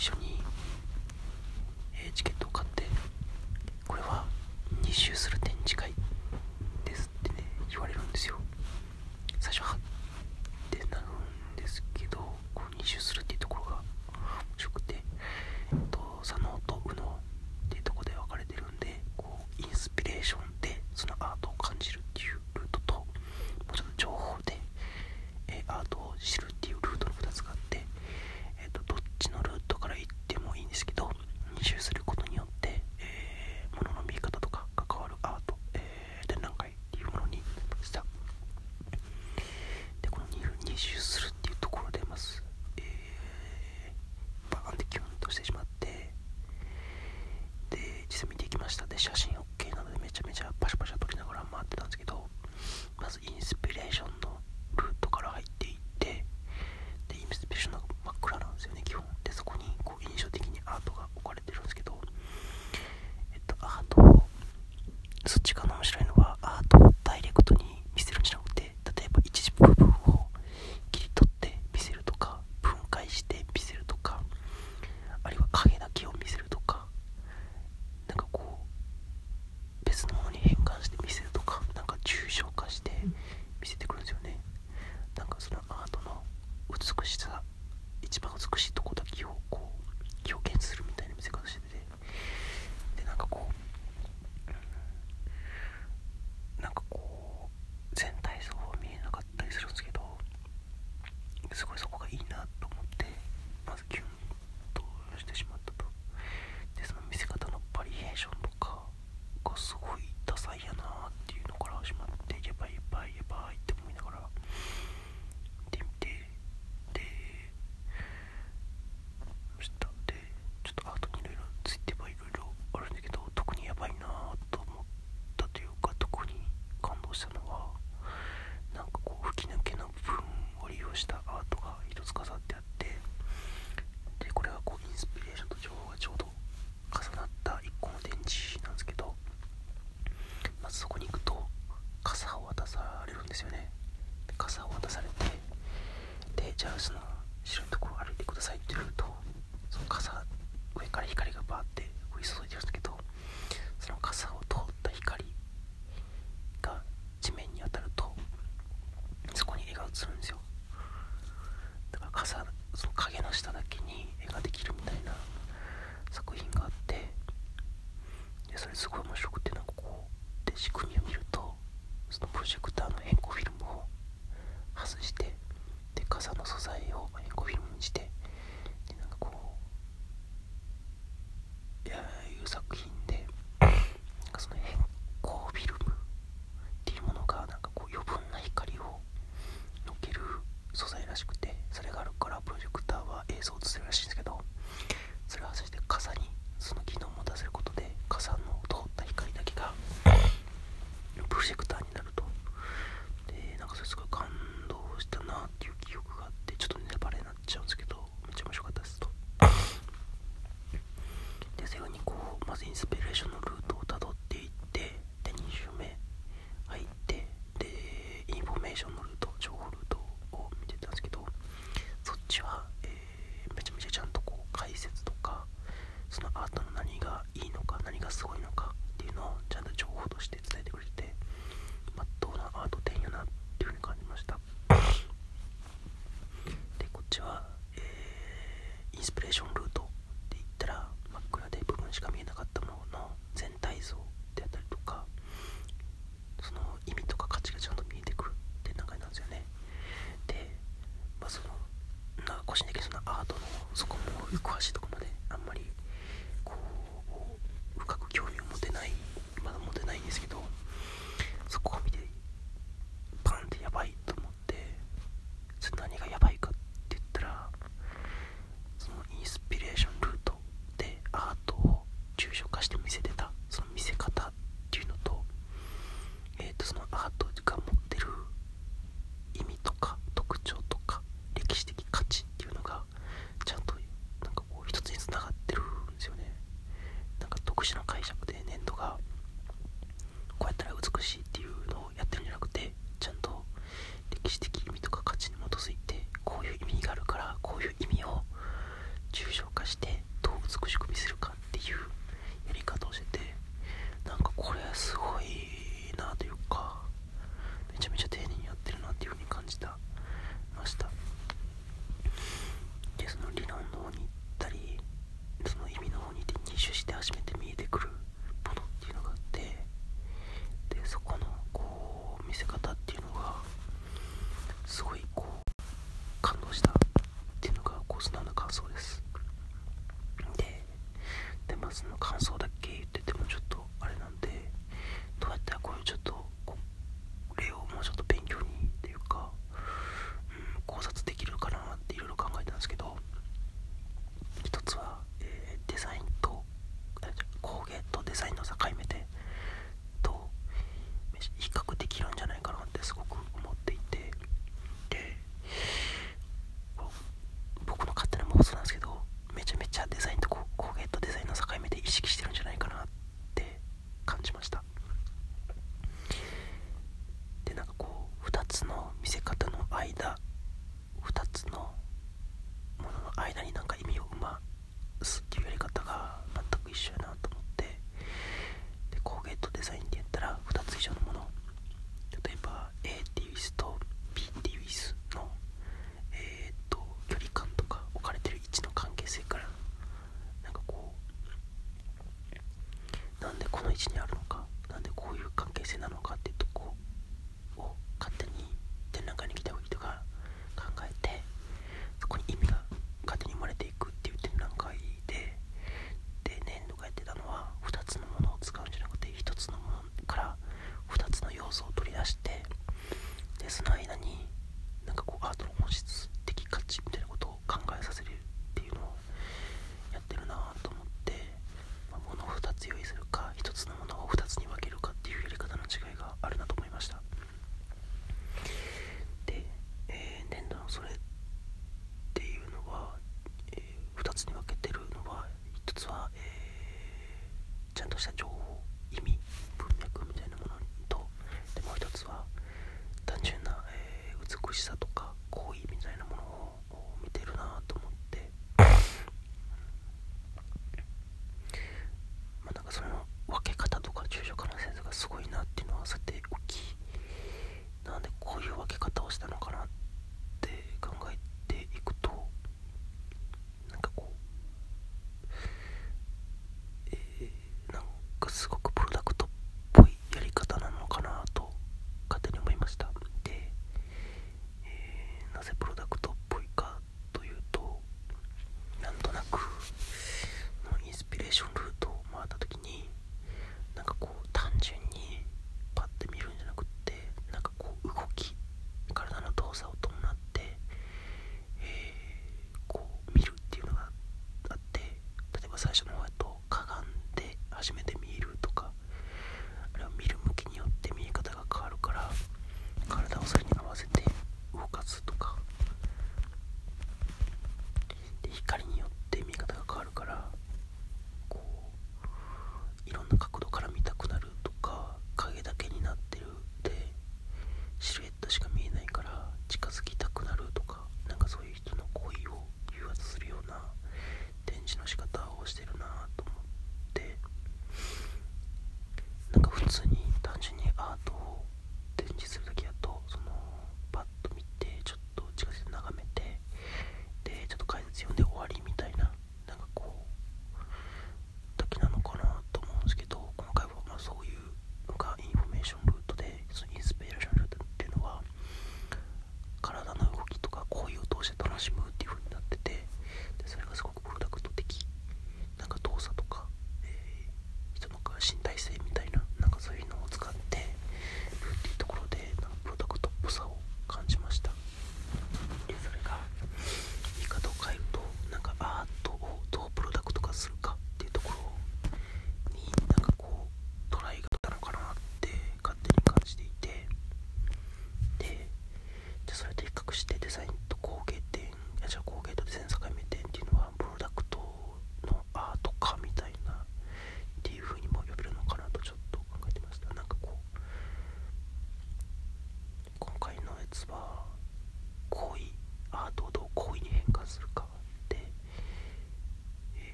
小尼ハウスの白いところを歩いてくださいって言うとその傘上から光がバーって降り注いでるんですけどその傘を通った光が地面に当たるとそこに絵が映るんですよ。だから傘その影の下だけに絵ができるみたいな作品があってでそれすごい面白くてなんかこうで仕組みを見るとそのプロジェクターの変更フィルムを外して傘の素材をこうにして eso no 横足とかまであんまりこう深く興味を持てないまだ持てないんですけどそこを見てパンってやばいと思ってそれ何がやばいかって言ったらそのインスピレーションルートでアートを抽象化して見せてたその見せ方っていうのとえっ、ー、とそのアート考察で